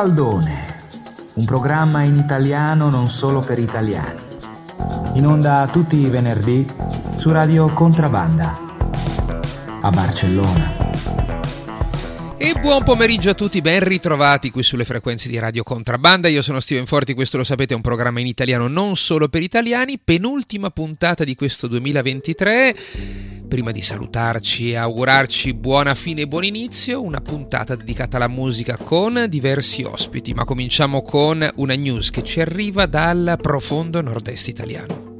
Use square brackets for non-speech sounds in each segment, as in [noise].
Zibaldone, un programma in italiano non solo per italiani. In onda tutti i venerdì su Radio Contrabanda a Barcellona. E buon pomeriggio a tutti, ben ritrovati qui sulle frequenze di Radio Contrabanda. Io sono Steven Forti, questo lo sapete è un programma in italiano non solo per italiani, penultima puntata di questo 2023 prima di salutarci e augurarci buona fine e buon inizio, una puntata dedicata alla musica con diversi ospiti, ma cominciamo con una news che ci arriva dal profondo nord-est italiano.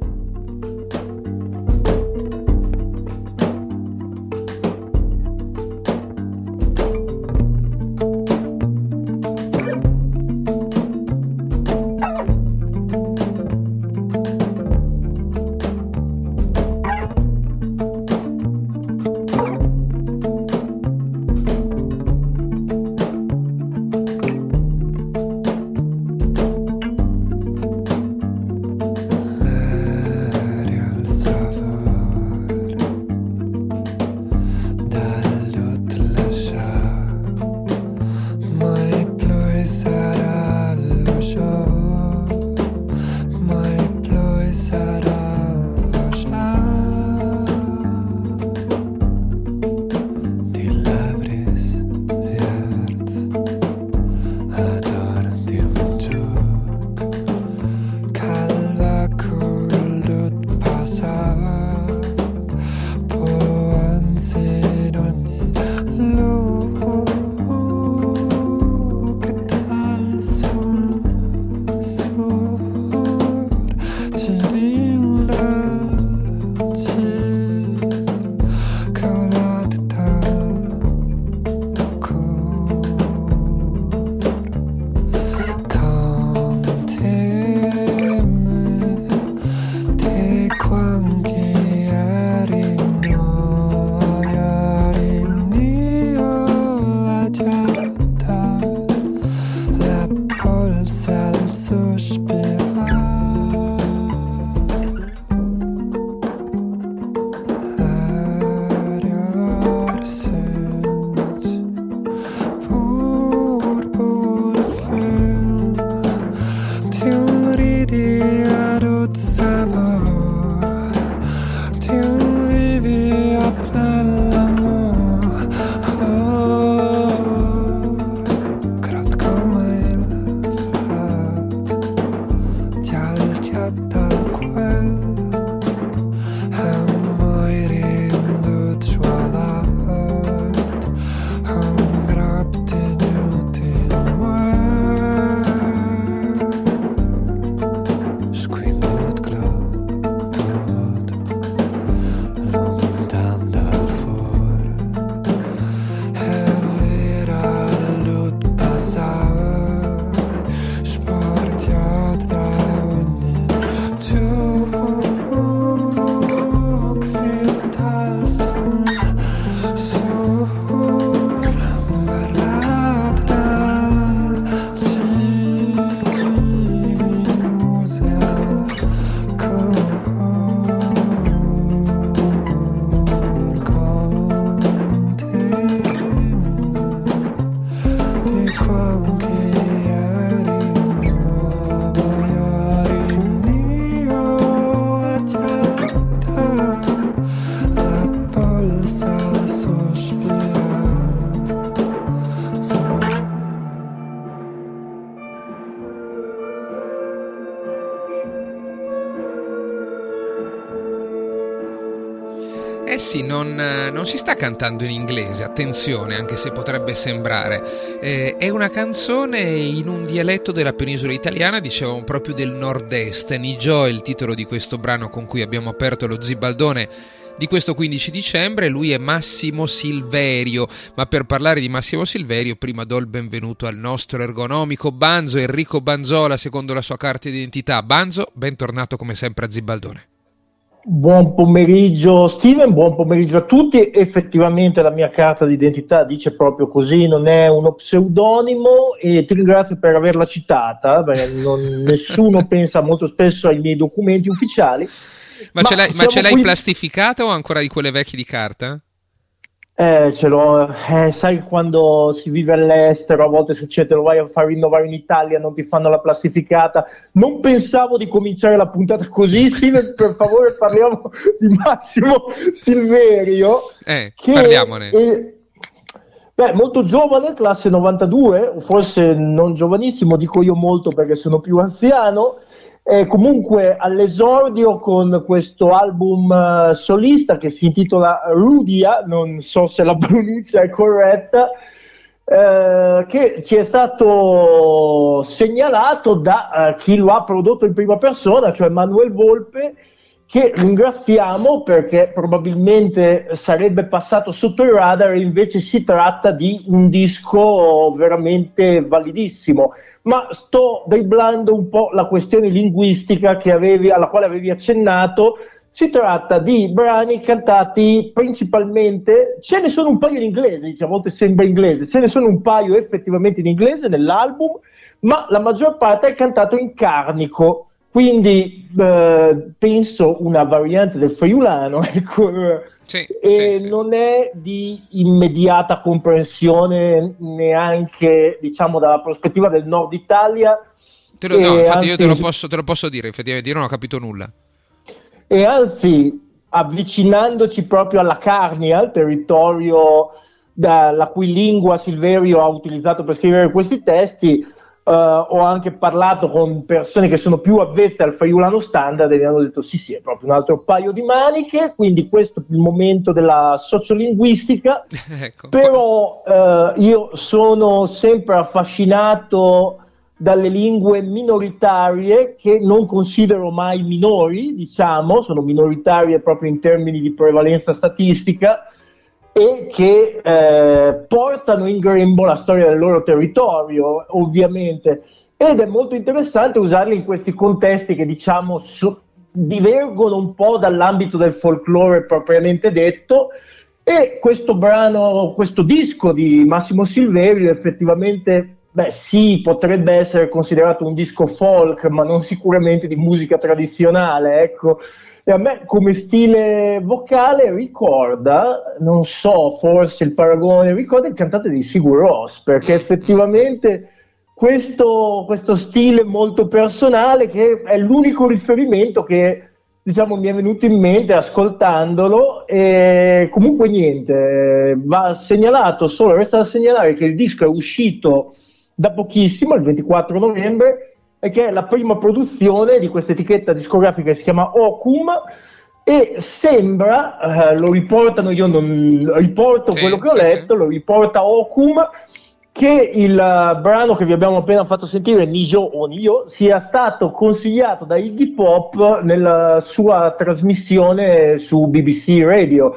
Non, non, si sta cantando in inglese, attenzione, anche se potrebbe sembrare. Eh, è una canzone in un dialetto della penisola italiana, dicevamo proprio del nord-est. Nigio è il titolo di questo brano con cui abbiamo aperto lo Zibaldone di questo 15 dicembre. Lui è Massimo Silverio, ma per parlare di Massimo Silverio prima do il benvenuto al nostro ergonomico Banzo, Enrico Banzola, secondo la sua carta d'identità. Banzo, bentornato come sempre a Zibaldone. Buon pomeriggio Steven, buon pomeriggio a tutti. Effettivamente la mia carta d'identità dice proprio così, non è uno pseudonimo e ti ringrazio per averla citata, non, [laughs] nessuno pensa molto spesso ai miei documenti ufficiali. Ma, ma ce l'hai, ma ce l'hai qui... plastificata o ancora di quelle vecchie di carta? Eh, ce l'ho, eh, sai quando si vive all'estero, a volte succede, lo vai a far rinnovare in Italia, non ti fanno la plastificata. Non pensavo di cominciare la puntata così, [laughs] Steven, per favore parliamo di Massimo Silverio. Eh, che parliamone. È, beh, molto giovane, classe 92, forse non giovanissimo, dico io molto perché sono più anziano eh, comunque all'esordio con questo album uh, solista che si intitola Rudia, non so se la [laughs] pronuncia è corretta, eh, che ci è stato segnalato da uh, chi lo ha prodotto in prima persona, cioè Manuel Volpe, che ringraziamo perché probabilmente sarebbe passato sotto il radar, invece si tratta di un disco veramente validissimo. Ma sto driblando un po' la questione linguistica avevi, alla quale avevi accennato. Si tratta di brani cantati principalmente, ce ne sono un paio in inglese, dice, a volte sembra inglese, ce ne sono un paio effettivamente in inglese nell'album, ma la maggior parte è cantato in carnico quindi eh, penso una variante del friulano, [laughs] ecco, sì, e sì, non sì. è di immediata comprensione neanche diciamo dalla prospettiva del nord Italia. Te lo, no, infatti anzi, io te lo, posso, te lo posso dire, effettivamente io non ho capito nulla. E anzi, avvicinandoci proprio alla Carnia, al territorio da, la cui lingua Silverio ha utilizzato per scrivere questi testi, Uh, ho anche parlato con persone che sono più avvezze al friulano standard e mi hanno detto sì sì è proprio un altro paio di maniche quindi questo è il momento della sociolinguistica [laughs] ecco. però uh, io sono sempre affascinato dalle lingue minoritarie che non considero mai minori diciamo sono minoritarie proprio in termini di prevalenza statistica e che eh, portano in grembo la storia del loro territorio, ovviamente. Ed è molto interessante usarli in questi contesti che diciamo su, divergono un po' dall'ambito del folklore propriamente detto. E questo brano, questo disco di Massimo Silverio effettivamente, beh sì, potrebbe essere considerato un disco folk, ma non sicuramente di musica tradizionale, ecco e a me come stile vocale ricorda, non so, forse il paragone, ricorda il cantante di Sigur Ross, perché effettivamente questo, questo stile molto personale che è l'unico riferimento che diciamo mi è venuto in mente ascoltandolo e comunque niente, va segnalato solo, resta da segnalare che il disco è uscito da pochissimo, il 24 novembre, e che è la prima produzione di questa etichetta discografica che si chiama Ocum e sembra, eh, lo riportano, io non riporto sì, quello che ho sì, letto, sì. lo riporta Ocum, che il uh, brano che vi abbiamo appena fatto sentire, Nijo o Nio, sia stato consigliato da Iggy Pop nella sua trasmissione su BBC Radio.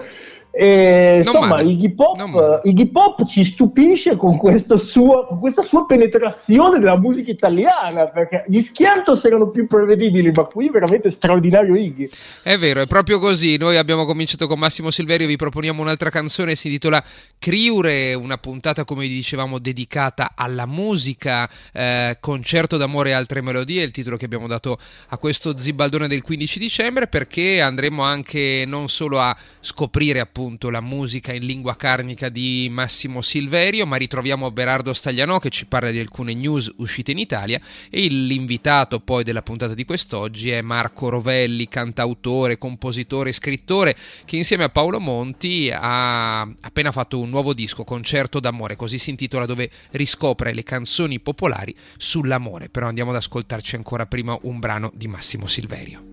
E, insomma, Iggy Pop, Iggy Pop, ci stupisce con, suo, con, questa sua penetrazione della musica italiana, perché gli Schiantos erano più prevedibili, ma qui veramente straordinario Iggy. È vero, è proprio così. Noi abbiamo cominciato con Massimo Silverio, vi proponiamo un'altra canzone, si intitola Criure, una puntata, come dicevamo, dedicata alla musica, eh, concerto d'amore e altre melodie, il titolo che abbiamo dato a questo Zibaldone del 15 dicembre, perché andremo anche non solo a scoprire appunto la musica in lingua carnica di Massimo Silverio, ma ritroviamo Berardo Staglianò che ci parla di alcune news uscite in Italia e l'invitato poi della puntata di quest'oggi è Marco Rovelli, cantautore, compositore scrittore che insieme a Paolo Monti ha appena fatto un nuovo disco, Concerto d'amore, così si intitola dove riscopre le canzoni popolari sull'amore, però andiamo ad ascoltarci ancora prima un brano di Massimo Silverio.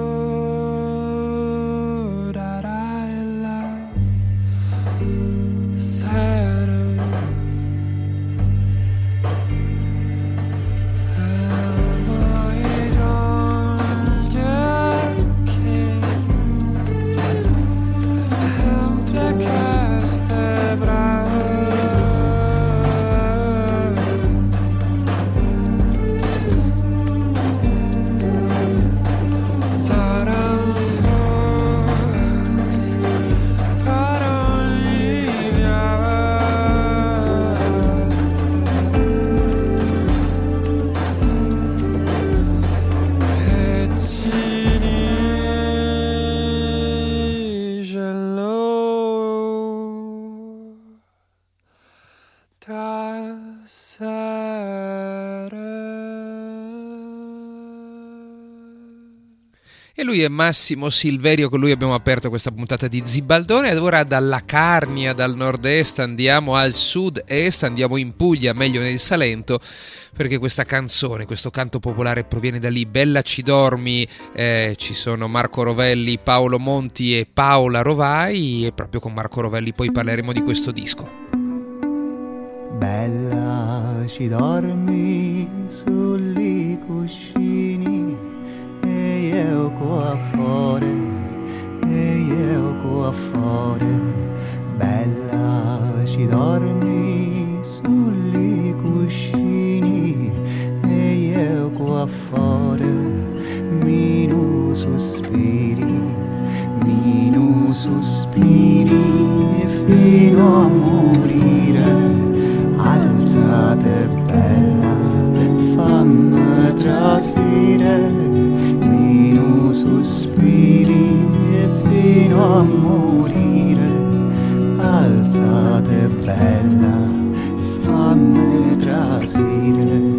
E lui è Massimo Silverio, con lui abbiamo aperto questa puntata di Zibaldone. Ed ora dalla Carnia, dal nord-est, andiamo al sud-est, andiamo in Puglia, meglio nel Salento, perché questa canzone, questo canto popolare proviene da lì. Bella ci dormi, eh, ci sono Marco Rovelli, Paolo Monti e Paola Rovai, e proprio con Marco Rovelli poi parleremo di questo disco. Bella ci dormi cuscini eu qua fuori, e eu qua fuori, bella ci dormi sugli cuscini, e eu qua fuori, minu sospiri, minu sospiri fino a morire, alzate bella, fammi trasire morire. Alzate bella fammi trasire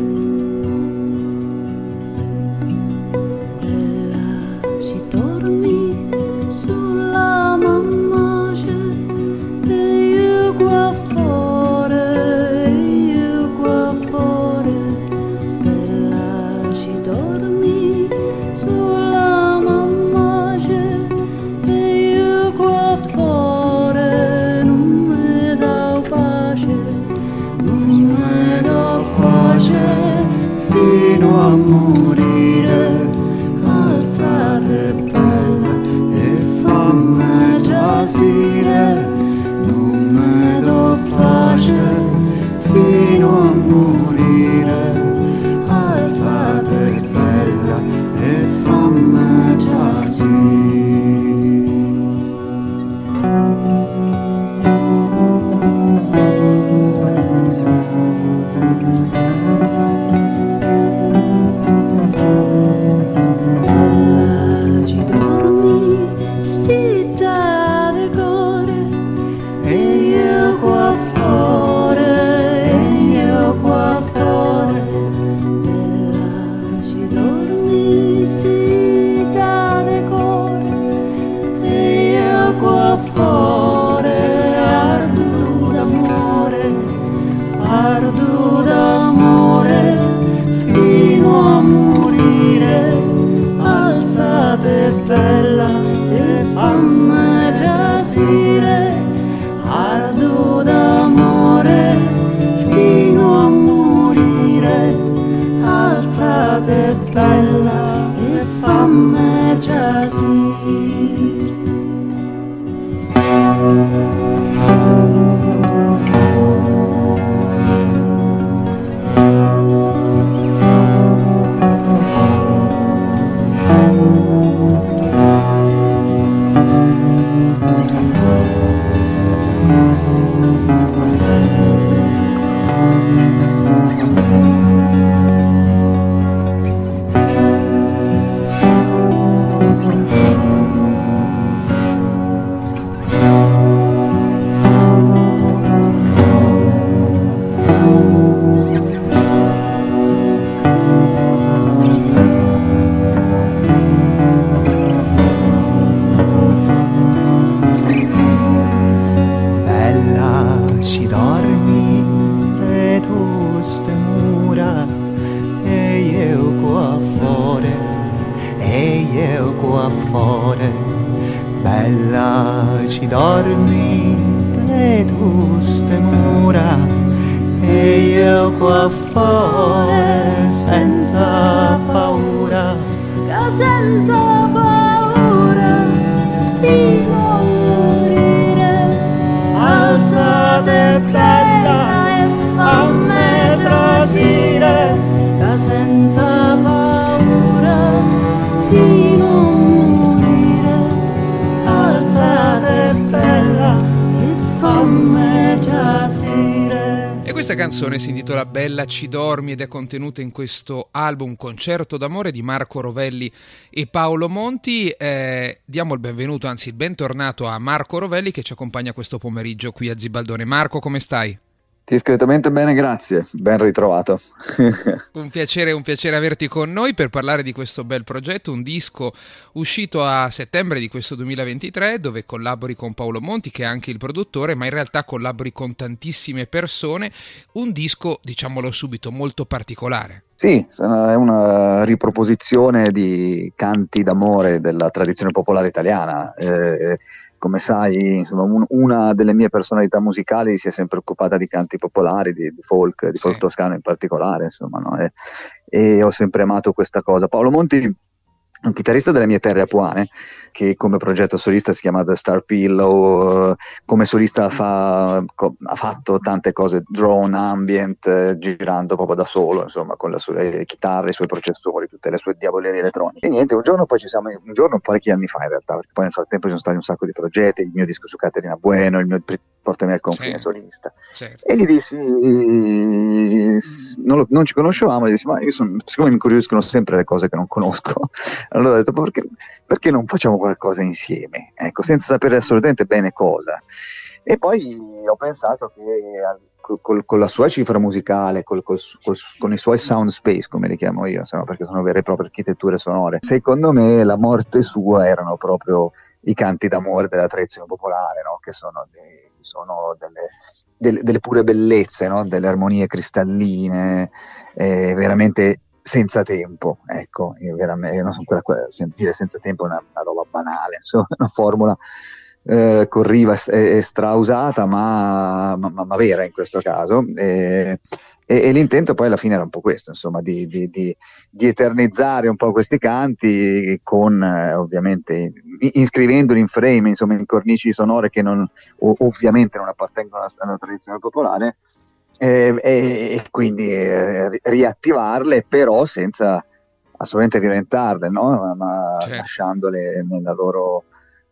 canzone si intitola Bella ci dormi ed è contenuta in questo album Concerto d'amore di Marco Rovelli e Paolo Monti. Eh, diamo il benvenuto, anzi il bentornato a Marco Rovelli che ci accompagna questo pomeriggio qui a Zibaldone. Marco, come stai? Discretamente bene, grazie, ben ritrovato. [laughs] un, piacere, un piacere averti con noi per parlare di questo bel progetto, un disco uscito a settembre di questo 2023 dove collabori con Paolo Monti che è anche il produttore, ma in realtà collabori con tantissime persone, un disco, diciamolo subito, molto particolare. Sì, è una riproposizione di canti d'amore della tradizione popolare italiana. Eh, come sai, insomma, un, una delle mie personalità musicali si è sempre occupata di canti popolari, di, di folk, di folk toscano in particolare, insomma, no? e, e, ho sempre amato questa cosa. Paolo Monti un chitarrista delle mie terre apuane che come progetto solista si chiama The Star Pillow, come solista fa, co, ha fatto tante cose, drone, ambient, eh, girando proprio da solo, insomma, con le sue chitarre, i suoi processori, tutte le sue diavolerie elettroniche. E niente, un giorno poi ci siamo, un giorno parecchi anni fa in realtà, perché poi nel frattempo ci sono stati un sacco di progetti, il mio disco su Caterina Bueno, il mio Portami al confine sì. solista. Certo. E gli dissi, non, lo, non, ci conoscevamo, gli dissi, ma io sono, siccome mi incuriosiscono sempre le cose che non conosco, allora ho detto, perché, perché non facciamo qualcosa insieme, ecco, senza sapere assolutamente bene cosa. E poi ho pensato che col, con la sua cifra musicale, col, col, con i suoi sound space, come li chiamo io, insomma, perché sono vere e proprie architetture sonore, secondo me la morte sua erano proprio i canti d'amore della tradizione popolare, no? che sono, dei, sono delle, delle, delle, pure bellezze, no? delle armonie cristalline, eh, veramente senza tempo, ecco, veramente, non so, quella, quella, dire senza tempo è una, una roba banale, insomma, una formula eh, corriva e, strausata, ma, ma, ma, vera in questo caso. E, e, e, l'intento poi alla fine era un po' questo, insomma, di, di, di, di eternizzare un po' questi canti con eh, ovviamente iscrivendoli in frame, insomma, in cornici sonore che non, ovviamente non appartengono alla, alla tradizione popolare e, e, quindi eh, riattivarle, però senza assolutamente violentarle, no? ma certo. lasciandole nella loro,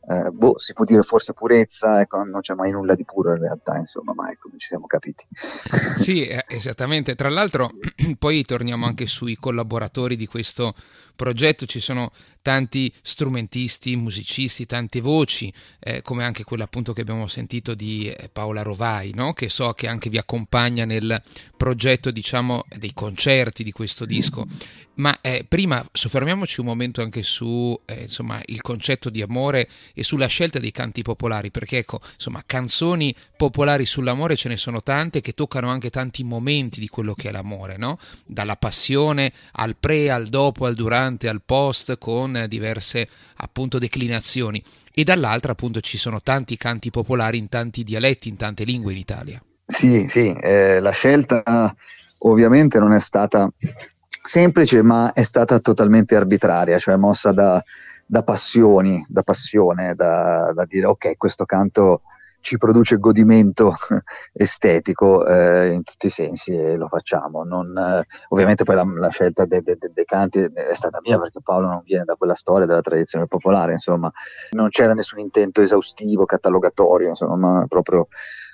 eh, boh, si può dire forse purezza, ecco, non c'è mai nulla di puro in realtà, insomma, ma ecco, ci siamo capiti. [laughs] Sì, eh, esattamente. Tra l'altro, [clears throat] poi torniamo anche sui collaboratori di questo progetto, ci sono tanti strumentisti, musicisti, tante voci, eh, come anche quella appunto che abbiamo sentito di eh, Paola Rovai, no? che so che anche vi accompagna nel progetto diciamo dei concerti di questo disco. Ma eh, prima soffermiamoci un momento anche su eh, insomma, il concetto di amore e sulla scelta dei canti popolari, perché ecco, insomma, canzoni popolari sull'amore ce ne sono tante che toccano anche tanti momenti di quello che è l'amore, no? Dalla passione al pre, al dopo, al durante, al post, con diverse appunto declinazioni. E dall'altra appunto ci sono tanti canti popolari in tanti dialetti, in tante lingue in Italia. Sì, sì, eh, la scelta ovviamente non è stata semplice, ma è stata totalmente arbitraria, cioè mossa da, da passioni, da passione, da, da, dire ok, questo canto ci produce godimento [laughs] estetico eh, in tutti i sensi e lo facciamo. Non, eh, ovviamente poi la, la scelta dei de, de, de canti è stata mia perché Paolo non viene da quella storia della tradizione popolare, insomma, non c'era nessun intento esaustivo, catalogatorio, insomma, proprio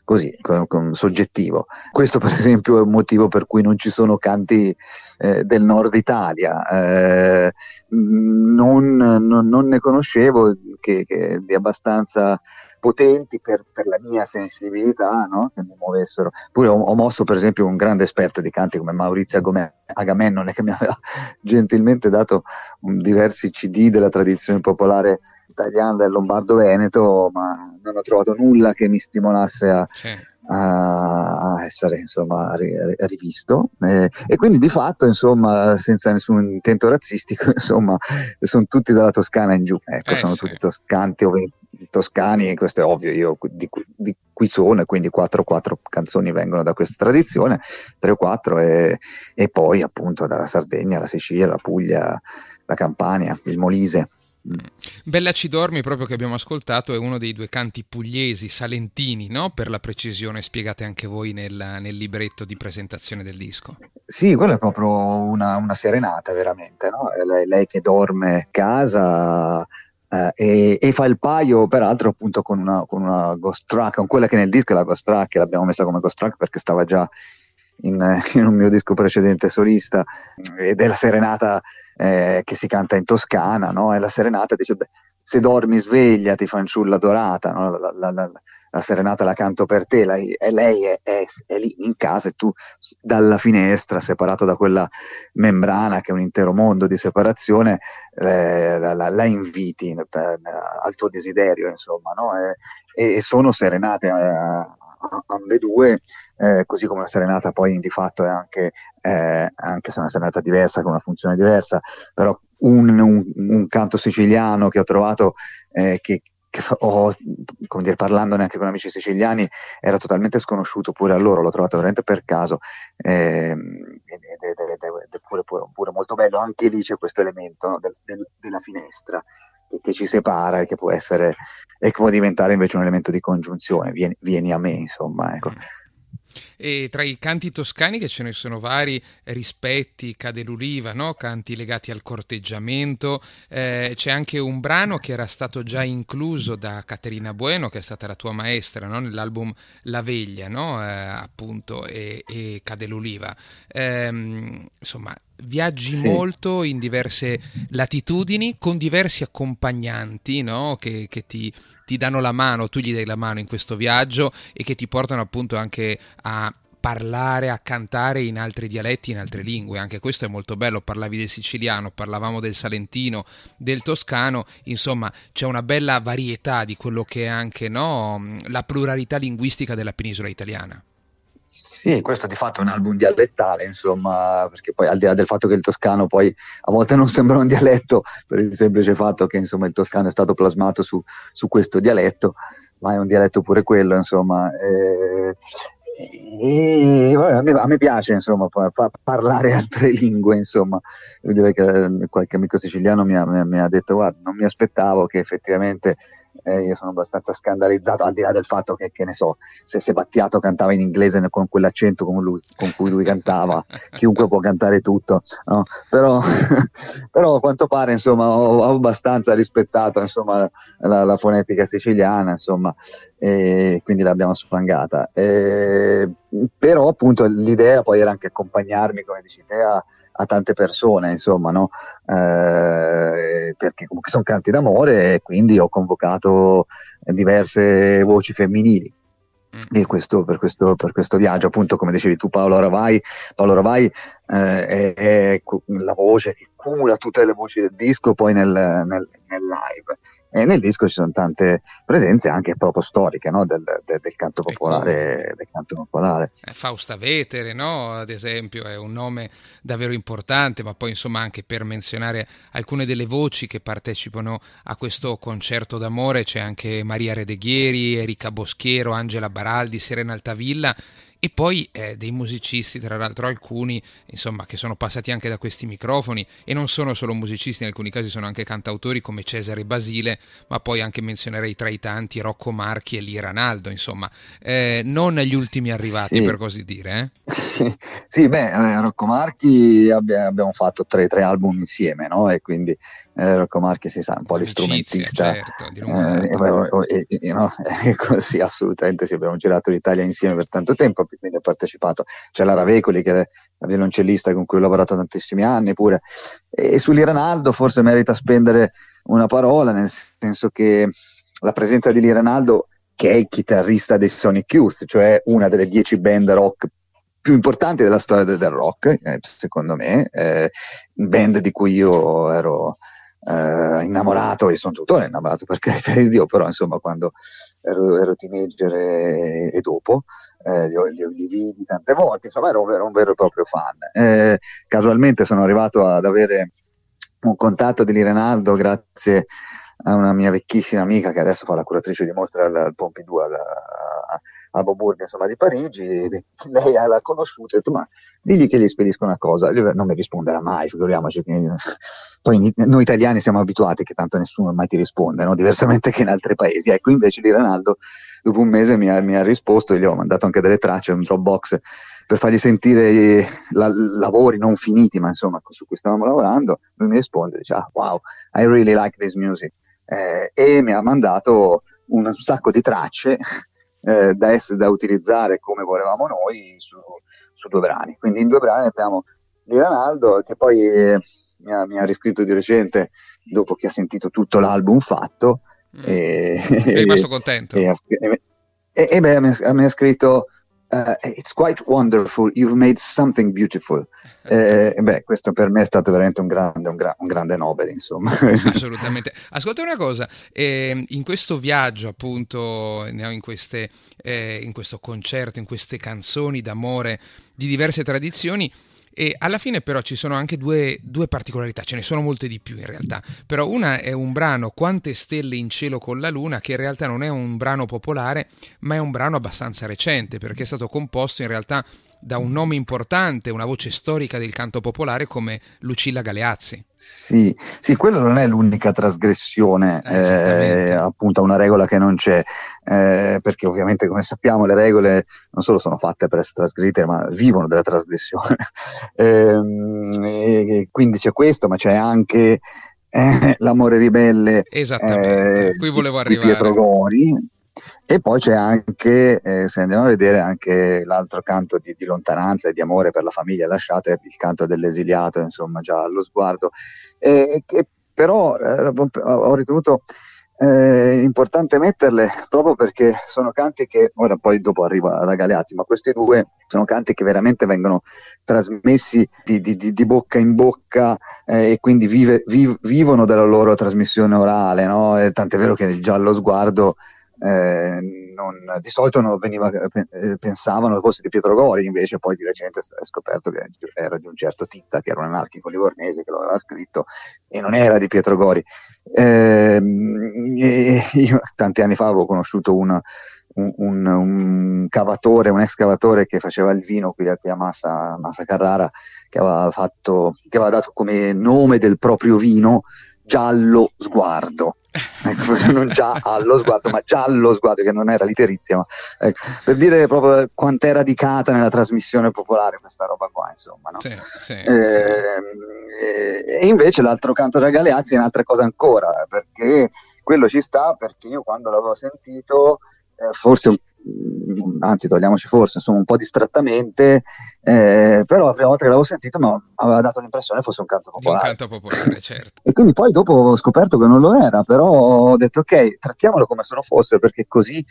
così, con, con soggettivo. Questo per esempio è un motivo per cui non ci sono canti eh, del nord Italia. Eh, non, non, non, ne conoscevo che, che di abbastanza potenti per, per, la mia sensibilità, no? che mi muovessero. Pure ho, ho, mosso per esempio un grande esperto di canti come Maurizio Agamennone che mi aveva [laughs] gentilmente dato un, diversi CD della tradizione popolare italiana del Lombardo-Veneto, ma non ho trovato nulla che mi stimolasse a, sì. A, essere insomma, rivisto. Eh, e quindi di fatto, insomma, senza nessun intento razzistico, [laughs] insomma, sono tutti dalla Toscana in giù. Ecco, eh, sono sì. tutti toscanti o toscani, questo è ovvio, io di, di qui sono e quindi 4 4 canzoni vengono da questa tradizione, 3 o 4 e, e poi appunto dalla Sardegna, la Sicilia, la Puglia, la Campania, il Molise. Mm. Bella ci dormi, proprio che abbiamo ascoltato, è uno dei due canti pugliesi, salentini, no? Per la precisione, spiegate anche voi nel, nel libretto di presentazione del disco. Sì, quella è proprio una, una serenata, veramente, no? lei, lei, che dorme a casa eh, e, e, fa il paio, peraltro, appunto con una, con una ghost track, con quella che nel disco è la ghost track, l'abbiamo messa come ghost track perché stava già in, [laughs] in un mio disco precedente solista, ed è la serenata eh, che si canta in Toscana, no? E la serenata dice, beh, se dormi svegliati fanciulla dorata, no? la, la, la, la, serenata la canto per te, lei, e lei è, è, è, lì in casa e tu dalla finestra, separato da quella membrana che è un intero mondo di separazione, eh, la, inviti per, al tuo desiderio, insomma, no? e, e, sono serenate eh, ambedue, eh, così come la serenata poi di fatto è anche, eh, anche se è una serenata diversa, con una funzione diversa, però un, un, un canto siciliano che ho trovato eh, che, che ho, come dire, parlandone anche con amici siciliani, era totalmente sconosciuto pure a loro, l'ho trovato veramente per caso, ehm, ed è pure, pure, pure, molto bello, anche lì c'è questo elemento no, del, del, della finestra che, che, ci separa e che può essere e che può diventare invece un elemento di congiunzione, vieni, vieni a me, insomma, ecco. E tra i canti toscani, che ce ne sono vari, rispetti, cade l'uliva, no? canti legati al corteggiamento, eh, c'è anche un brano che era stato già incluso da Caterina Bueno, che è stata la tua maestra, no? nell'album La Veglia, no? eh, appunto, e, e, Cade l'uliva. Eh, insomma, viaggi sì. molto in diverse latitudini con diversi accompagnanti no? che, che ti, ti, danno la mano, tu gli dai la mano in questo viaggio e che ti portano appunto anche a parlare, a cantare in altri dialetti, in altre lingue. Anche questo è molto bello. Parlavi del siciliano, parlavamo del salentino, del toscano, insomma c'è una bella varietà di quello che è anche no? la pluralità linguistica della penisola italiana. Sì, questo di fatto è un album dialettale, insomma, perché poi al di là del fatto che il toscano poi a volte non sembra un dialetto, per il semplice fatto che insomma il toscano è stato plasmato su, su questo dialetto, ma è un dialetto pure quello, insomma. E, e, a, me, a, me, piace insomma pa, pa, parlare [laughs] altre lingue insomma devo dire che eh, qualche amico siciliano mi ha, mi ha detto guarda non mi aspettavo che effettivamente eh, io sono abbastanza scandalizzato, al di là del fatto che, che ne so, se Sebattiato cantava in inglese con quell'accento con, lui, con cui lui cantava, [laughs] chiunque può cantare tutto, no? però, [laughs] però, a quanto pare insomma, ho, ho abbastanza rispettato insomma, la, la, fonetica siciliana, insomma, e quindi l'abbiamo sfangata. E, però appunto l'idea poi era anche accompagnarmi, come dici te, a, a tante persone, insomma, no? eh, perché comunque sono canti d'amore e quindi ho convocato diverse voci femminili. Mm. E questo, per, questo, per, questo, viaggio, appunto, come dicevi tu, Paolo Ravai, Paolo Ravai eh, è, è, la voce che cumula tutte le voci del disco poi nel, nel, nel live. E nel disco ci sono tante presenze anche proprio storiche no? del, del, del, canto popolare, del, canto popolare. Eh, Fausta Vetere, no? ad esempio, è un nome davvero importante, ma poi insomma anche per menzionare alcune delle voci che partecipano a questo concerto d'amore c'è anche Maria Redeghieri, Erika Boschiero, Angela Baraldi, Serena Altavilla e poi eh, dei musicisti, tra l'altro alcuni, insomma, che sono passati anche da questi microfoni e non sono solo musicisti, in alcuni casi sono anche cantautori come Cesare Basile, ma poi anche menzionerei tra i tanti Rocco Marchi e Lira Naldo, insomma, eh, non gli ultimi arrivati Sì. per così dire. Eh? sì, beh, eh, Rocco Marchi abbi- abbiamo fatto tre, tre album insieme, no? E quindi eh, Rocco Marchi si sa un po' l'istrumentista. certo, Eh, data. e- e- e- no, [laughs] ecco, sì, assolutamente sì, abbiamo girato l'Italia insieme per tanto tempo, quindi ho partecipato, c'è la Ravecoli che è la violoncellista con cui ho lavorato tantissimi anni pure, e sull'Iranaldo forse merita spendere una parola, nel senso che la presenza di Liranaldo, che è il chitarrista dei Sonic Youth, cioè una delle dieci band rock più importanti della storia del, rock, eh, secondo me, eh, band di cui io ero eh, innamorato e sono tuttora innamorato per carità di Dio, però insomma quando ero, ero teenager e, e dopo eh, li, li li vidi tante volte, insomma ero un vero, un vero e proprio fan. Eh, casualmente sono arrivato ad avere un contatto di Lirenaldo grazie a una mia vecchissima amica che adesso fa la curatrice di mostra al, al Pompidou al- a, Beaubourg insomma, di Parigi lei [laughs] l'ha conosciuto e ha detto ma digli che gli spedisco una cosa. Lui non mi risponderà mai figuriamoci poi noi italiani siamo abituati che tanto nessuno mai ti risponde no? diversamente che in altri paesi. Ecco invece di Ronaldo dopo un mese mi ha, mi ha risposto e gli ho mandato anche delle tracce un Dropbox per fargli sentire i la- lavori non finiti ma insomma su cui stavamo lavorando. Lui mi risponde dice ah wow I really like this music. Eh, e mi ha mandato un sacco di tracce eh, da, essere, da utilizzare come volevamo noi su, su due brani. Quindi in due brani abbiamo di Ronaldo che poi eh, mi, ha, mi ha riscritto di recente dopo che ha sentito tutto l'album fatto Mm. e, È rimasto [laughs] contento. e, e- e- e beh, mi, ha, mi ha scritto uh, It's quite wonderful, you've made something beautiful. [laughs] Eh, beh, questo per me è stato veramente un grande, un gra- un grande Nobel, insomma. [laughs] Assolutamente. Ascolta una cosa, ehm, in questo viaggio appunto, in, queste, eh, in questo concerto, in queste canzoni d'amore di diverse tradizioni, e alla fine però ci sono anche due, due particolarità, ce ne sono molte di più in realtà, però una è un brano Quante stelle in cielo con la luna, che in realtà non è un brano popolare, ma è un brano abbastanza recente, perché è stato composto in realtà da un nome importante, una voce storica del canto popolare come Lucilla Galeazzi. Sì, sì, quello non è l'unica trasgressione, Eh, eh, appunto a una regola che non c'è, eh, perché ovviamente come sappiamo le regole non solo sono fatte per essere trasgrite, ma vivono della trasgressione. [laughs] Ehm, quindi c'è questo, ma c'è anche eh, l'amore ribelle Esattamente, eh, qui volevo di- di arrivare. Pietro Gori. E poi c'è anche, eh, se andiamo a vedere, anche l'altro canto di, di lontananza e di amore per la famiglia lasciata, il canto dell'esiliato, insomma, già allo sguardo. E, che però eh, ho ritenuto eh, importante metterle proprio perché sono canti che, ora poi dopo arriva la Galeazzi, ma questi due sono canti che veramente vengono trasmessi di, di- di- bocca in bocca eh, e quindi vive- viv- vivono della loro trasmissione orale, no? Tant'è vero che il giallo sguardo eh, non- di solito non veniva, eh, pensavano fosse di Pietro Gori, invece poi di recente è scoperto che era di un certo Titta, che era un anarchico livornese che lo aveva scritto e non era di Pietro Gori. Ehm, e io tanti anni fa avevo conosciuto un, un, un- un cavatore, un ex cavatore che faceva il vino qui a, qui a Massa, Massa Carrara, che aveva, fatto, che aveva dato come nome del proprio vino giallo sguardo. Ecco, [laughs] non già allo sguardo, ma giallo sguardo, che non era literizia, ma ecco, per dire proprio quanto è radicata nella trasmissione popolare questa roba qua, insomma. No? Sì, sì, sì. Ehm, e, e invece l'altro canto da Galeazzi è un'altra cosa ancora, perché quello ci sta perché io quando l'avevo sentito, eh, forse, anzi togliamoci forse, insomma un po' distrattamente, eh, però la prima volta che l'avevo sentito mi aveva dato l'impressione fosse un canto Di un popolare. canto popolare, certo. E quindi poi dopo ho scoperto che non lo era, però ho detto ok, trattiamolo come se lo fosse, perché così,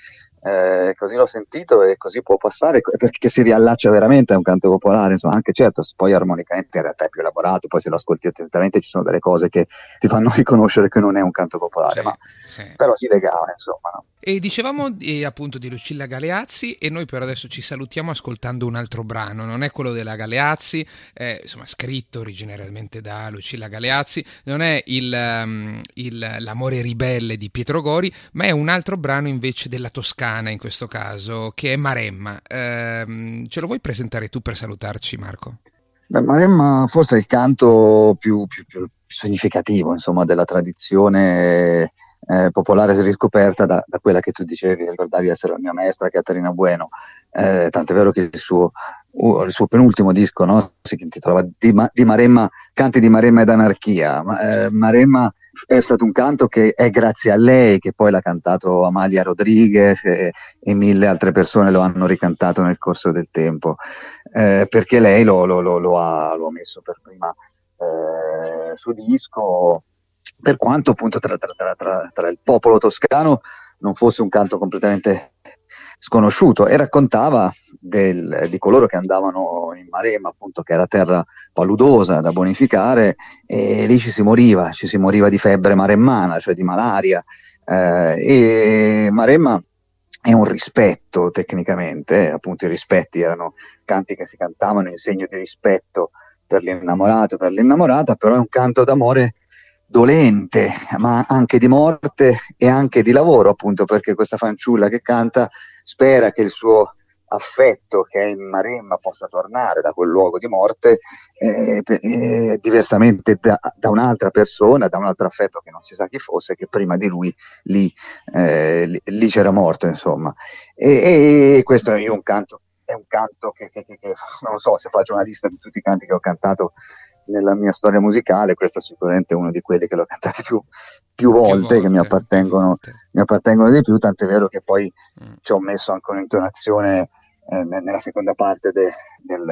eh, così l'ho sentito e così può passare, perché si riallaccia veramente a un canto popolare, insomma, anche certo, poi armonicamente in realtà è più elaborato, poi se lo ascolti attentamente ci sono delle cose che ti fanno [laughs] riconoscere che non è un canto popolare, Sì, ma sì. però si legava, insomma. No? E dicevamo di- appunto di Lucilla Galeazzi e noi per adesso ci salutiamo ascoltando un altro brano, non è quello della Galeazzi, è, insomma scritto originariamente da Lucilla Galeazzi, non è il, um, il- l'amore ribelle di Pietro Gori, ma è un altro brano invece della Toscana, in questo caso, che è Maremma. Eh, ce lo vuoi presentare tu per salutarci, Marco? Beh, Maremma forse è il canto più, più, più significativo insomma, della tradizione eh, popolare riscoperta da, da, quella che tu dicevi, ricordavi essere la mia maestra Caterina Bueno, eh, tant'è vero che il suo, il suo penultimo disco no, si intitolava di, Ma, di, Maremma, Canti di Maremma ed Anarchia. Ma, eh, Maremma è stato un canto che è grazie a lei che poi l'ha cantato Amalia Rodriguez e, e mille altre persone lo hanno ricantato nel corso del tempo, eh, perché lei lo, lo, lo, lo, ha, ha messo per prima eh, su disco per quanto appunto tra, tra, tra, tra, il popolo toscano non fosse un canto completamente sconosciuto e raccontava del, di coloro che andavano in Maremma, appunto che era terra paludosa da bonificare e lì ci si moriva, ci si moriva di febbre maremmana, cioè di malaria eh, e Maremma è un rispetto tecnicamente, appunto i rispetti erano canti che si cantavano in segno di rispetto per l'innamorato, per l'innamorata, però è un canto d'amore dolente, ma anche di morte e anche di lavoro, appunto perché questa fanciulla che canta spera che il suo affetto che è in Maremma possa tornare da quel luogo di morte eh, eh, diversamente da, da, un'altra persona, da un altro affetto che non si sa chi fosse, che prima di lui lì, eh, lì, lì c'era morto, insomma. E, e, questo è un canto, è un canto che, che, che, che non so se faccio una lista di tutti i canti che ho cantato nella mia storia musicale, questo è sicuramente uno di quelli che l'ho cantato più, più, volte, più volte, che mi appartengono, mi appartengono, di più, tant'è vero che poi mm. ci ho messo anche un'intonazione eh, nella seconda parte de, del,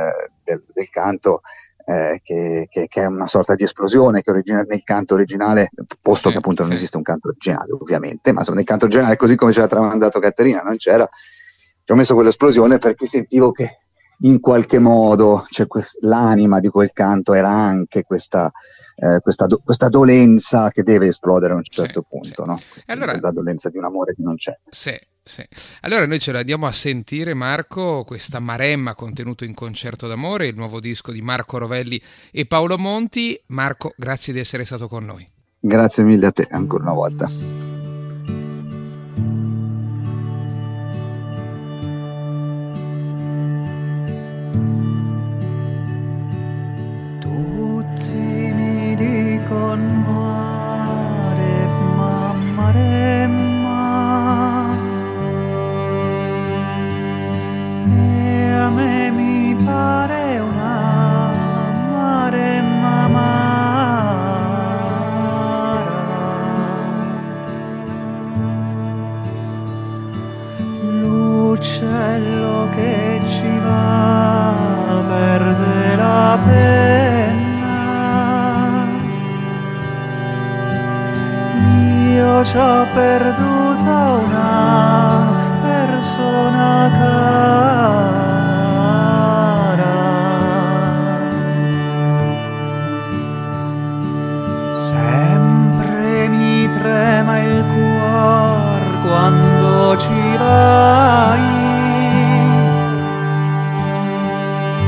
del, del, canto eh, che, che, che, è una sorta di esplosione che origina nel canto originale, posto sì, che appunto sì. non esiste un canto originale ovviamente, ma nel canto originale così come ci ha tramandato Caterina non c'era, ci ho messo quell'esplosione perché sentivo che in qualche modo cioè, quest- l'anima di quel canto era anche questa, eh, questa, do- questa, dolenza che deve esplodere a un certo sì, punto, sì. no? allora, la dolenza di un amore che non c'è. Sì, sì. Allora noi ce la diamo a sentire Marco, questa Maremma contenuto in Concerto d'amore, il nuovo disco di Marco Rovelli e Paolo Monti. Marco, grazie di essere stato con noi. Grazie mille a te ancora una volta. timidi con mare, ma mare, ma. E a me mi pare una mare, ma mara. L'uccello che ci va. ci perduta una persona cara. Sempre mi trema il cuore quando ci vai.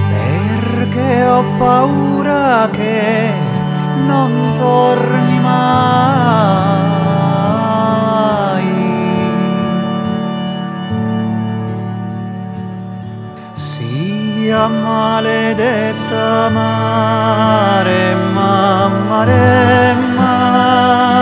Perché ho paura che non torni mai. mia maledetta mare, mamma, mare, mare.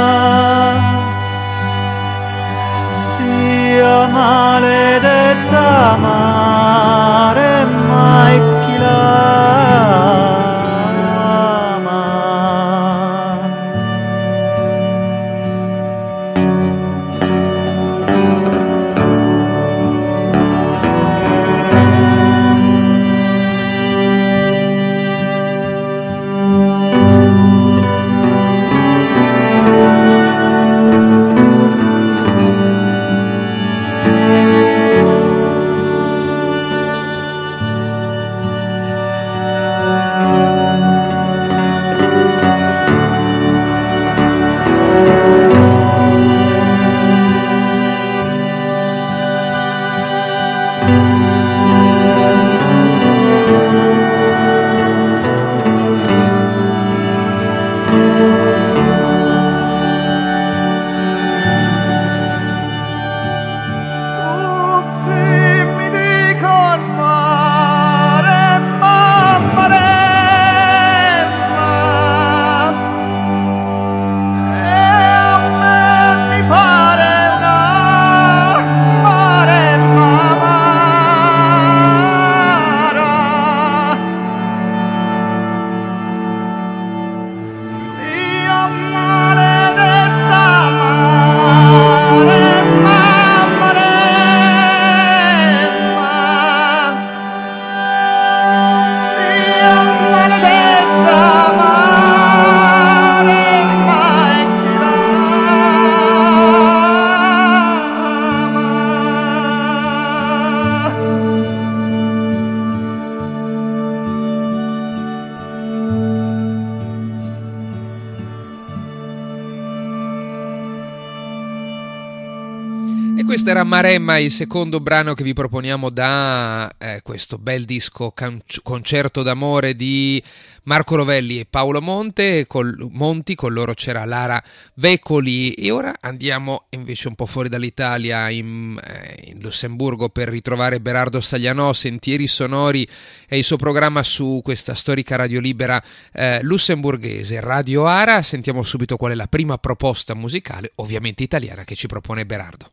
Questo era Maremma, il secondo brano che vi proponiamo da eh, questo bel disco can- Concerto d'amore di Marco Rovelli e Paolo Monte, col, Monti, con loro c'era Lara Vecoli e ora andiamo invece un po' fuori dall'Italia in, eh, in Lussemburgo per ritrovare Berardo Staglianò, Sentieri Sonori e il suo programma su questa storica radio libera eh, lussemburghese, Radio Ara. Sentiamo subito qual è la prima proposta musicale, ovviamente italiana, che ci propone Berardo.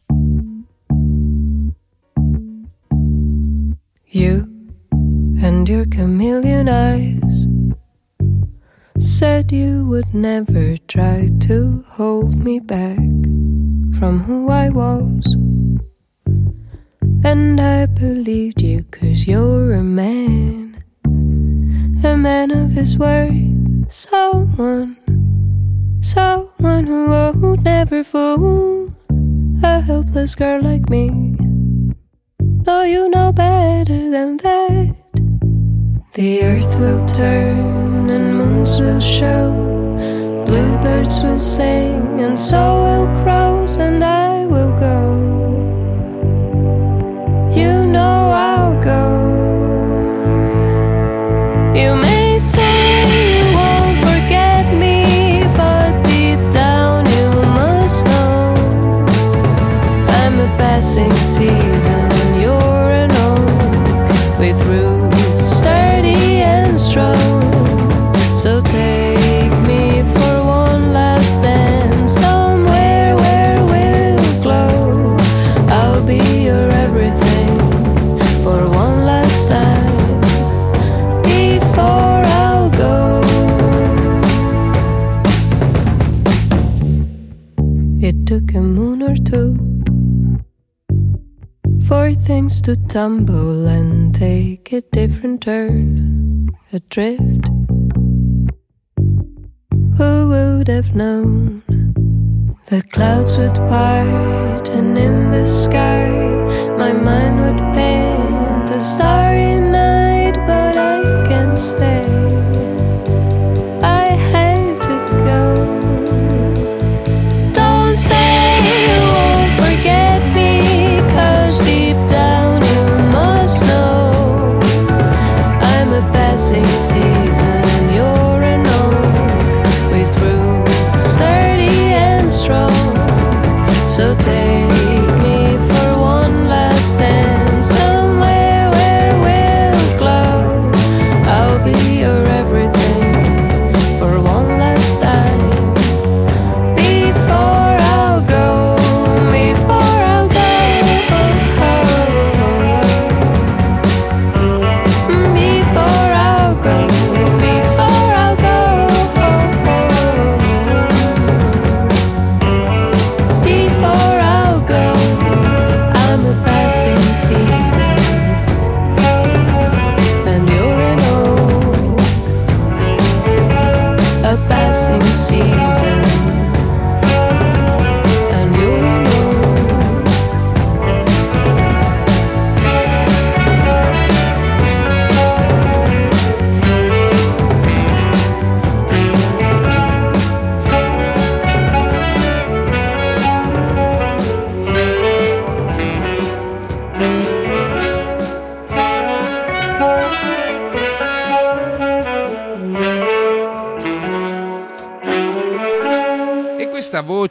You and your chameleon eyes Said you would never try to hold me back from who I was. And I believed you cause you're a man, a man of his word, someone, someone who would never fool a helpless girl like me. No, you know better than that. The earth will turn and moons will show, bluebirds will sing, and so will through. Tumble and take a different turn adrift. Who would have known that clouds would part and in the sky my mind would paint a starry night, but I can't stay. see.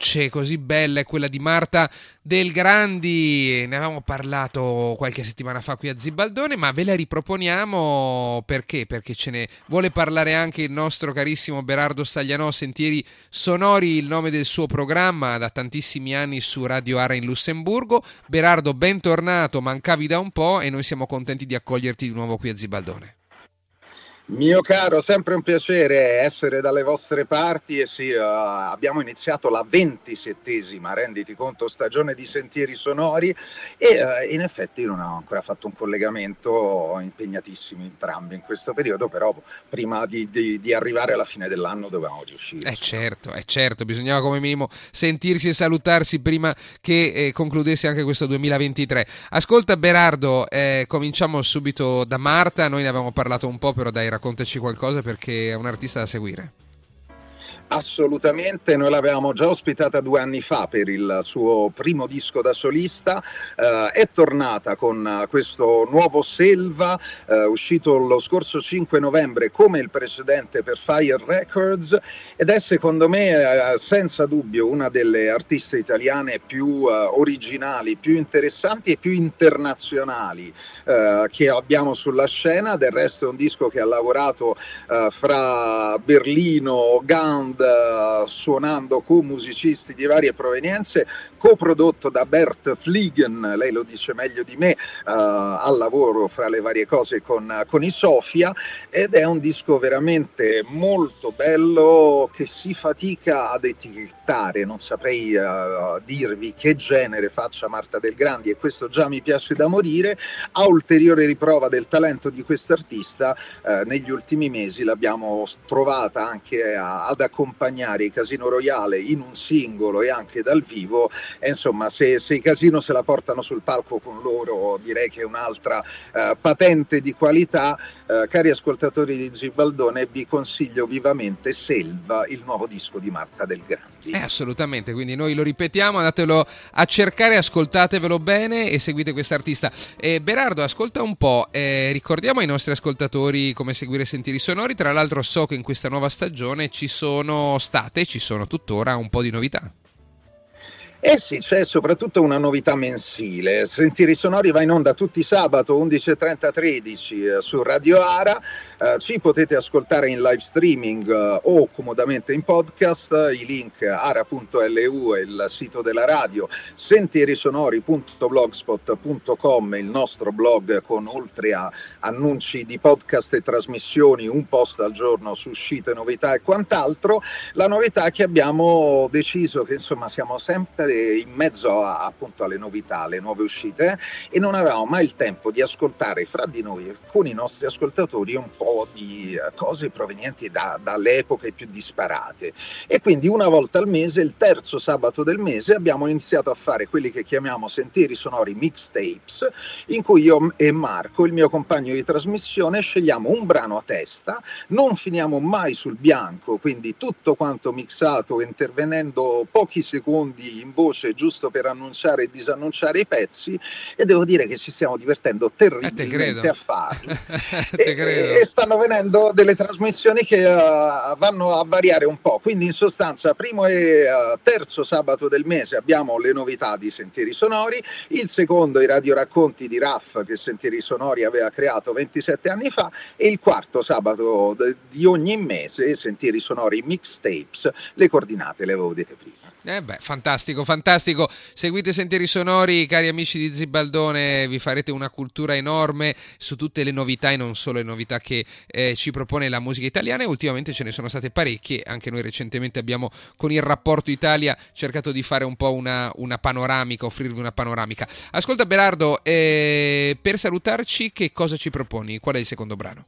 Voce così bella è quella di Marta Del Grandi, ne avevamo parlato qualche settimana fa qui a Zibaldone, ma ve la riproponiamo perché? Perché ce ne vuole parlare anche il nostro carissimo Berardo Staglianò, Sentieri Sonori, il nome del suo programma da tantissimi anni su Radio Ara in Lussemburgo. Berardo, bentornato, mancavi da un po' e noi siamo contenti di accoglierti di nuovo qui a Zibaldone. Mio caro, sempre un piacere essere dalle vostre parti e sì, uh, abbiamo iniziato la ventisettesima, renditi conto, stagione di Sentieri Sonori e uh, in effetti non ho ancora fatto un collegamento, impegnatissimi entrambi in questo periodo, però prima di, di, di arrivare alla fine dell'anno dovevamo riuscire. Eh certo, è certo, bisognava come minimo sentirsi e salutarsi prima che eh, concludesse anche questo 2023. Ascolta Berardo, eh, cominciamo subito da Marta, noi ne avevamo parlato un po', però dai raccontaci qualcosa perché è un artista da seguire. Assolutamente, noi l'avevamo già ospitata due anni fa per il suo primo disco da solista, eh, è tornata con questo nuovo Selva, eh, uscito lo scorso 5 novembre come il precedente per Fire Records ed è secondo me eh, senza dubbio una delle artiste italiane più eh, originali, più interessanti e più internazionali eh, che abbiamo sulla scena, del resto è un disco che ha lavorato eh, fra Berlino, Gand, eh, suonando con musicisti di varie provenienze, coprodotto da Bert Fliegen, lei lo dice meglio di me, uh, al lavoro fra le varie cose con, con i Sofia, ed è un disco veramente molto bello che si fatica ad etichettare, non saprei uh, dirvi che genere faccia Marta Del Grandi e questo già mi piace da morire, a ulteriore riprova del talento di quest'artista, uh, negli ultimi mesi l'abbiamo trovata anche a, ad accompagnare accompagnare i Casino Royale in un singolo e anche dal vivo e insomma se, se i Casino se la portano sul palco con loro direi che è un'altra uh, patente di qualità. Uh, cari ascoltatori di Gibaldone vi consiglio vivamente Selva il nuovo disco di Marta Del Grandi. Eh, assolutamente quindi noi lo ripetiamo andatelo a cercare ascoltatevelo bene e seguite quest'artista. Eh, Berardo ascolta un po' eh, ricordiamo ai nostri ascoltatori come seguire Sentieri Sonori tra l'altro so che in questa nuova stagione ci sono state, ci sono tuttora un po' di novità. Eh sì, c'è soprattutto una novità mensile. Sentieri Sonori va in onda tutti sabato 11.30-13 eh, su Radio Ara. Eh, ci potete ascoltare in live streaming eh, o comodamente in podcast. I link ara.lu è il sito della radio, sentierisonori.blogspot.com il nostro blog con oltre a annunci di podcast e trasmissioni, un post al giorno su uscite, novità e quant'altro. La novità è che abbiamo deciso che insomma siamo sempre in mezzo a, appunto alle novità, alle nuove uscite e non avevamo mai il tempo di ascoltare fra di noi con i nostri ascoltatori un po' di eh, cose provenienti da, dalle epoche più disparate. E quindi una volta al mese, il terzo sabato del mese, abbiamo iniziato a fare quelli che chiamiamo sentieri sonori mixtapes in cui io e Marco, il mio compagno di trasmissione, scegliamo un brano a testa, non finiamo mai sul bianco, quindi tutto quanto mixato intervenendo pochi secondi in voce giusto per annunciare e disannunciare i pezzi e devo dire che ci stiamo divertendo Eh, terribilmente a farlo. [laughs] E, e stanno venendo delle trasmissioni che uh, vanno a variare un po'. Quindi, in sostanza, primo e uh, terzo sabato del mese abbiamo le novità di Sentieri Sonori, il secondo i radioracconti di Raff che Sentieri Sonori aveva creato 27 anni fa, e il quarto sabato de- di ogni mese Sentieri Sonori Mixtapes. Le coordinate le avevo dette prima. Eh beh, fantastico, fantastico. Seguite Sentieri Sonori, cari amici di Zibaldone, vi farete una cultura enorme su tutte le novità e non solo le novità che eh, ci propone la musica italiana e ultimamente ce ne sono state parecchie, anche noi recentemente abbiamo con il rapporto Italia cercato di fare un po' una, una panoramica, offrirvi una panoramica. Ascolta Berardo, eh, per salutarci che cosa ci proponi? Qual è il secondo brano?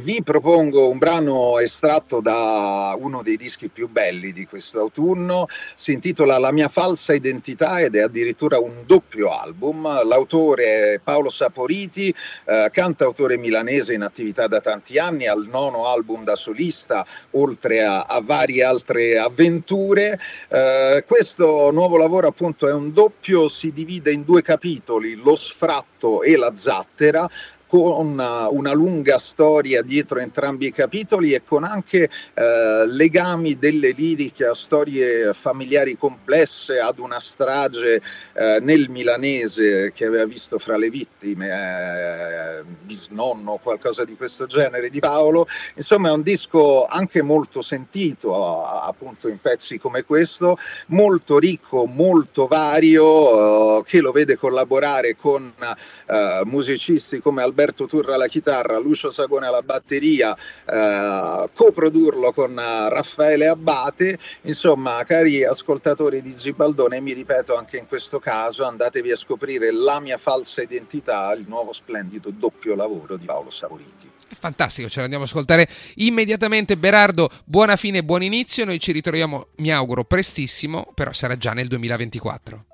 Vi propongo un brano estratto da uno dei dischi più belli di quest'autunno, si intitola La mia falsa identità ed è addirittura un doppio album. L'autore è Paolo Saporiti, eh, cantautore milanese in attività da tanti anni, al nono album da solista, oltre a, a varie altre avventure. Eh, questo nuovo lavoro appunto è un doppio, si divide in due capitoli, Lo sfratto e la zattera, con una, una, lunga storia dietro entrambi i capitoli e con anche eh, legami delle liriche a storie familiari complesse, ad una strage eh, nel milanese che aveva visto fra le vittime eh, bisnonno qualcosa di questo genere di Paolo. Insomma è un disco anche molto sentito appunto in pezzi come questo, molto ricco, molto vario, eh, che lo vede collaborare con eh, musicisti come Alberto Alberto Turra alla chitarra, Lucio Sagone alla batteria, eh, coprodurlo con Raffaele Abbate. Insomma, cari ascoltatori di Zibaldone, mi ripeto anche in questo caso, andatevi a scoprire La mia falsa identità, il nuovo splendido doppio lavoro di Paolo Savoriti. Fantastico, ce l'andiamo ad ascoltare immediatamente. Berardo, buona fine buon inizio. Noi ci ritroviamo, mi auguro, prestissimo, però sarà già nel 2024.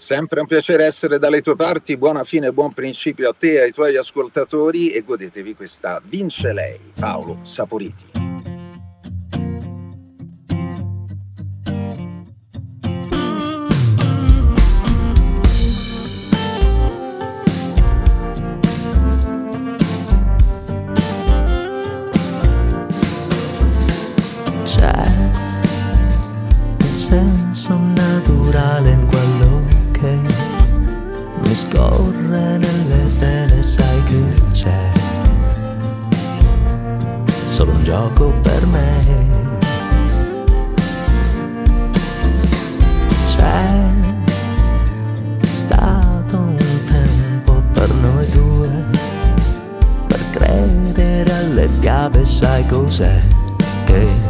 Sempre un piacere essere dalle tue parti, buona fine e buon principio a te e ai tuoi ascoltatori e godetevi questa Vince lei, Paolo Saporiti. Scorre vene, sai che c'è. Solo un gioco per me. C'è stato un tempo per noi due, per credere alle fiabe, sai cos'è che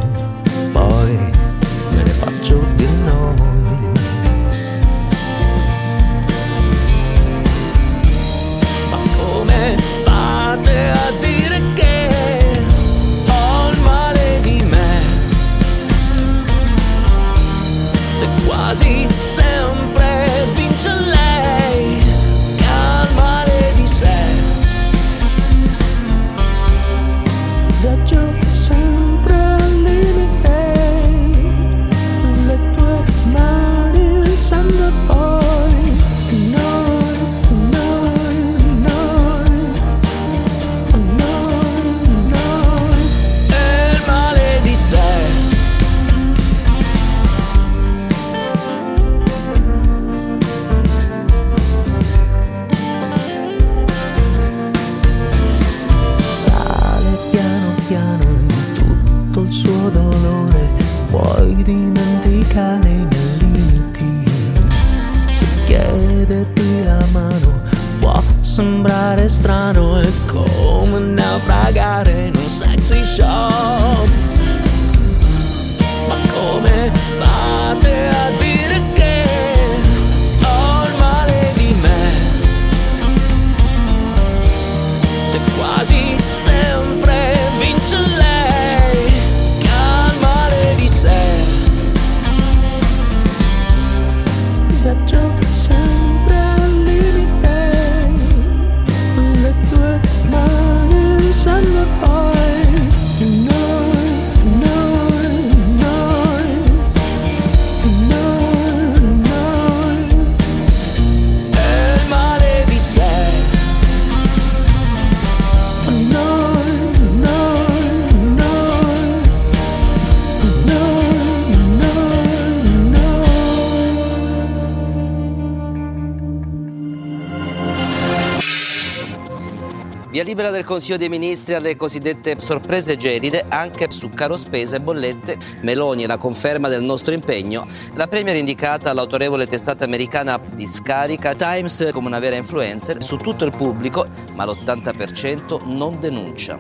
Via libera del Consiglio dei Ministri alle cosiddette sorprese gelide anche su caro spese e bollette. Meloni la conferma del nostro impegno. La premier indicata all'autorevole testata americana di scarica Times come una vera influencer su tutto il pubblico, ma l'80% non denuncia.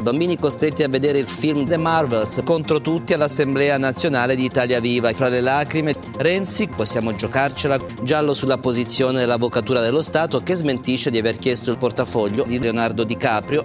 Bambini costretti a vedere il film The Marvels contro tutti all'Assemblea Nazionale di Italia Viva. Fra le lacrime, Renzi, possiamo giocarcela, giallo sulla posizione dell'Avvocatura dello Stato che smentisce di aver chiesto il portafoglio di Leonardo DiCaprio.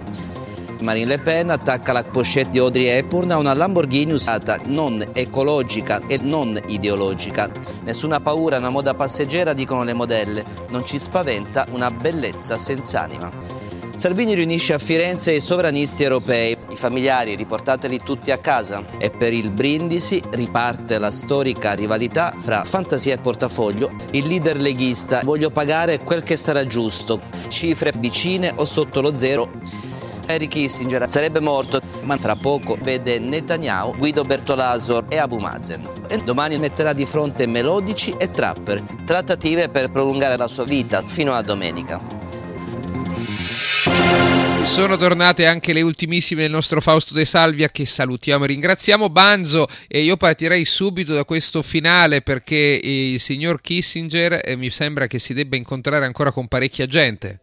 Marine Le Pen attacca la pochette di Audrey Hepburn a una Lamborghini usata non ecologica e non ideologica. Nessuna paura, una moda passeggera, dicono le modelle. Non ci spaventa una bellezza senza anima. Salvini riunisce a Firenze i sovranisti europei. I familiari riportateli tutti a casa e per il Brindisi riparte la storica rivalità fra fantasia e portafoglio. Il leader leghista voglio pagare quel che sarà giusto, cifre vicine o sotto lo zero. Henry Kissinger sarebbe morto, ma fra poco vede Netanyahu, Guido Bertolaso e Abu Mazen. E domani metterà di fronte melodici e trapper, trattative per prolungare la sua vita fino a domenica. Sono tornate anche le ultimissime del nostro Fausto De Salvia che salutiamo e ringraziamo Banzo e io partirei subito da questo finale perché il signor Kissinger eh, mi sembra che si debba incontrare ancora con parecchia gente.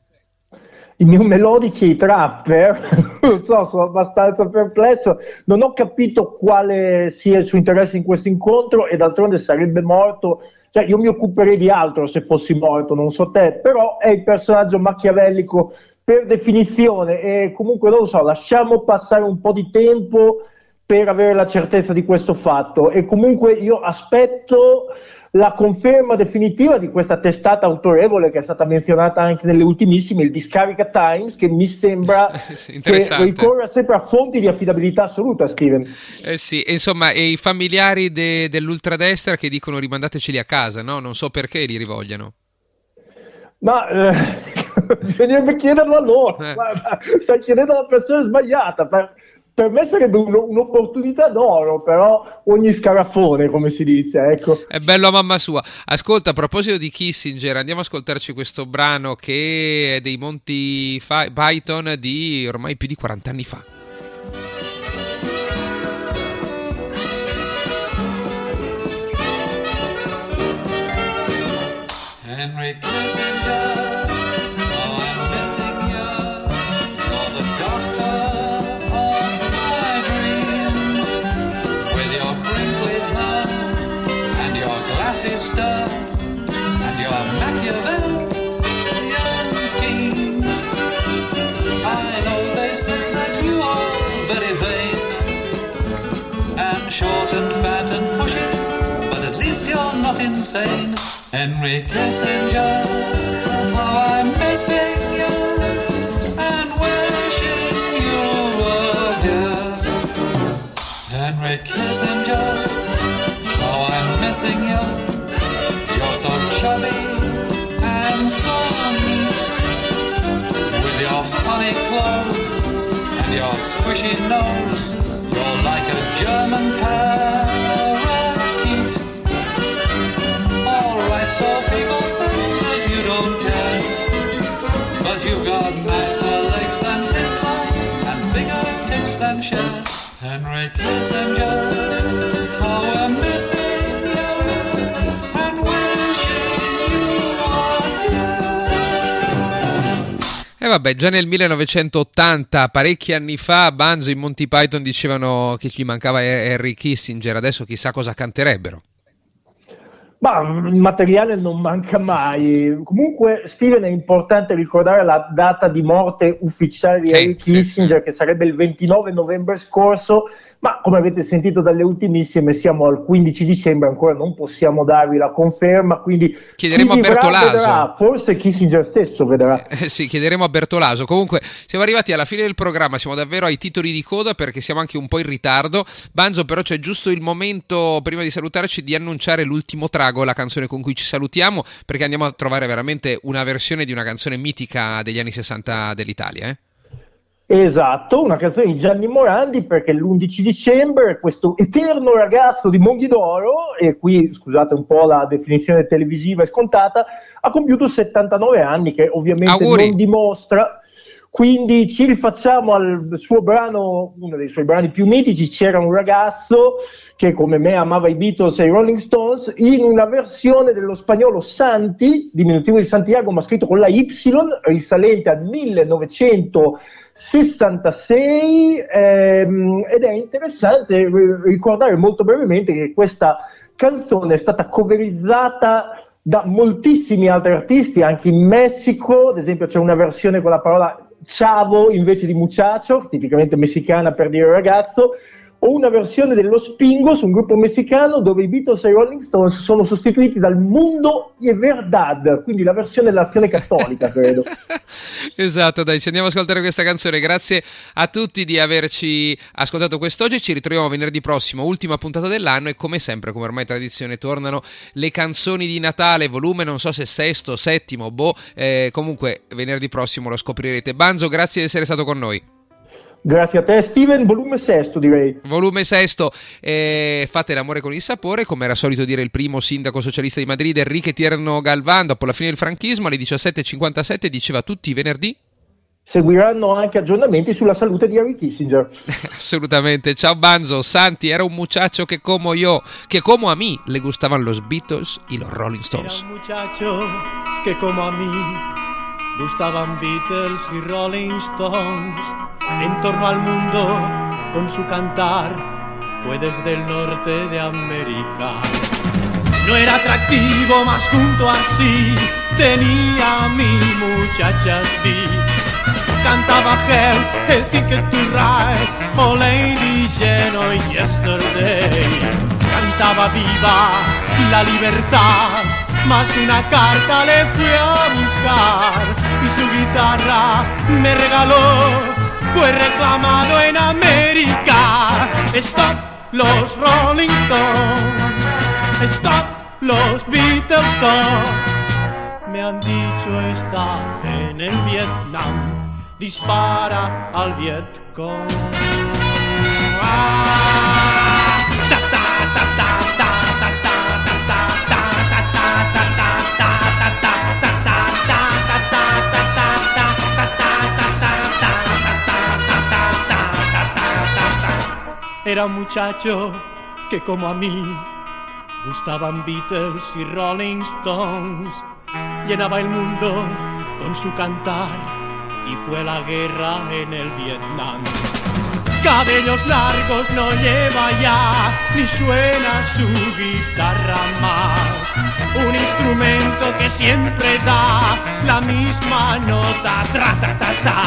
i New Melodici Trapper, [laughs] non so, sono abbastanza perplesso, non ho capito quale sia il suo interesse in questo incontro e d'altronde sarebbe morto, cioè io mi occuperei di altro se fossi morto, non so te, però è il personaggio machiavellico per definizione e comunque non lo so, lasciamo passare un po' di tempo per avere la certezza di questo fatto e comunque io aspetto la conferma definitiva di questa testata autorevole che è stata menzionata anche nelle ultimissime, il Discarica Times, che mi sembra [laughs] Sì, che interessante. ricorra sempre a fonti di affidabilità assoluta, Steven. Eh sì, insomma, e i familiari de- dell'ultradestra che dicono rimandateceli a casa, no? Non so perché li rivogliano. Ma eh, bisognerebbe chiederlo a loro, Eh. Guarda, stai chiedendo alla persona sbagliata. Per- per me sarebbe un- un'opportunità d'oro, però ogni scarafone, come si dice, ecco. È bello a mamma sua. Ascolta, a proposito di Kissinger, andiamo a ascoltarci questo brano che è dei Monty Fa- Python di ormai più di 40 anni fa. Henry Kissinger, insane. Henry Kissinger, how I'm missing you and wishing you were here. Henry Kissinger, how I'm missing you. You're so chubby and so neat with your funny clothes and your squishy nose. You're like a German vabbè, già nel 1980, parecchi anni fa, Banzo e i Monty Python dicevano che gli mancava Harry Kissinger, adesso chissà cosa canterebbero. Ma il materiale non manca mai. Comunque, Steven, è importante ricordare la data di morte ufficiale di Sì, Henry sì, Kissinger, che sarebbe il 29 novembre scorso. Ma come avete sentito dalle ultimissime, siamo al 15 dicembre, ancora non possiamo darvi la conferma. Quindi Chiederemo chi a Bertolaso. vedrà, forse Kissinger stesso vedrà. Eh, sì, chiederemo a Bertolaso. Comunque, siamo arrivati alla fine del programma, siamo davvero ai titoli di coda perché siamo anche un po' in ritardo. Banzo, però, c'è giusto il momento, prima di salutarci, di annunciare l'ultimo trago, la canzone con cui ci salutiamo, perché andiamo a trovare veramente una versione di una canzone mitica degli anni 60 dell'Italia. Eh? Esatto, una canzone di Gianni Morandi perché l'11 dicembre questo eterno ragazzo di Monghidoro, e qui scusate un po' la definizione televisiva è scontata, ha compiuto 79 anni che ovviamente Auguri. non dimostra, quindi ci rifacciamo al suo brano, uno dei suoi brani più mitici, C'era un ragazzo che come me amava i Beatles e i Rolling Stones, in una versione dello spagnolo Santi, diminutivo di Santiago ma scritto con la Y, risalente al 1966 ehm, ed è interessante ri- ricordare molto brevemente che questa canzone è stata coverizzata da moltissimi altri artisti, anche in Messico, ad esempio c'è una versione con la parola chavo invece di muchacho, tipicamente messicana per dire ragazzo, o una versione dello Spingos, un gruppo messicano dove i Beatles e i Rolling Stones sono sostituiti dal Mundo e Verdad, quindi la versione dell'azione cattolica, [laughs] credo. Esatto, dai, ci andiamo ad ascoltare questa canzone. Grazie a tutti di averci ascoltato quest'oggi. Ci ritroviamo venerdì prossimo, ultima puntata dell'anno. E come sempre, come ormai tradizione, tornano le canzoni di Natale, volume non so se sesto, settimo, boh. eh, comunque, venerdì prossimo lo scoprirete. Banzo, grazie di essere stato con noi. Grazie a te Steven, volume sesto direi. Volume sesto, eh, fate l'amore con il sapore, come era solito dire il primo sindaco socialista di Madrid, Enrique Tierno Galvan, dopo la fine del franchismo alle 17.57 diceva tutti i venerdì. Seguiranno anche aggiornamenti sulla salute di Harry Kissinger. [laughs] Assolutamente. Ciao Banzo, Santi era un muchacho que como yo, que como a mí le gustaban los Beatles y los Rolling Stones. Era un muchacho que como a mí gustaban Beatles y Rolling Stones. En torno al mundo con su cantar fue desde el norte de América. No era atractivo, más junto así tenía a mi muchacha sí. Cantaba Help, el Ticket to Ride, Oh Lady Lleno y Yesterday. Cantaba Viva la libertad, más una carta le fui a buscar y su guitarra me regaló, fue reclamado en América. Stop los Rolling Stones, stop los Beatles stop. Me han dicho está en el Vietnam, dispara al Vietcong. Era un muchacho que como a mí gustaban Beatles y Rolling Stones. Llenaba el mundo con su cantar y fue la guerra en el Vietnam. Cabellos largos no lleva ya, ni suena su guitarra más. Un instrumento que siempre da la misma nota, tra ta ta ta.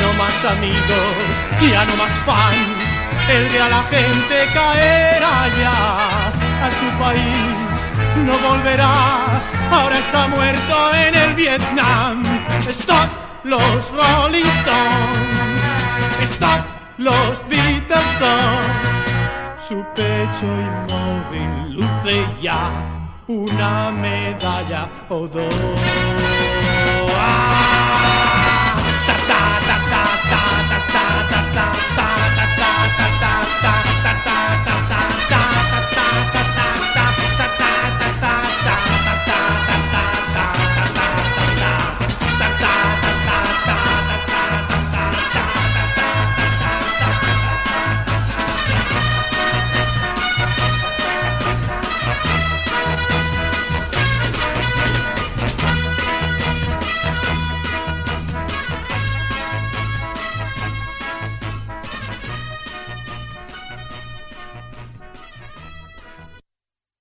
No más amigos, ya no más fans, el de a la gente caerá ya a su país. No volverá, ahora está muerto en el Vietnam. Stop los Rolling Stones, stop los Beatles. Su pecho inmóvil luce ya una medalla o dos. Ah, ta, ta, ta, ta, ta, ta, ta, ta, ta, ta, ta, ta, ta ta ta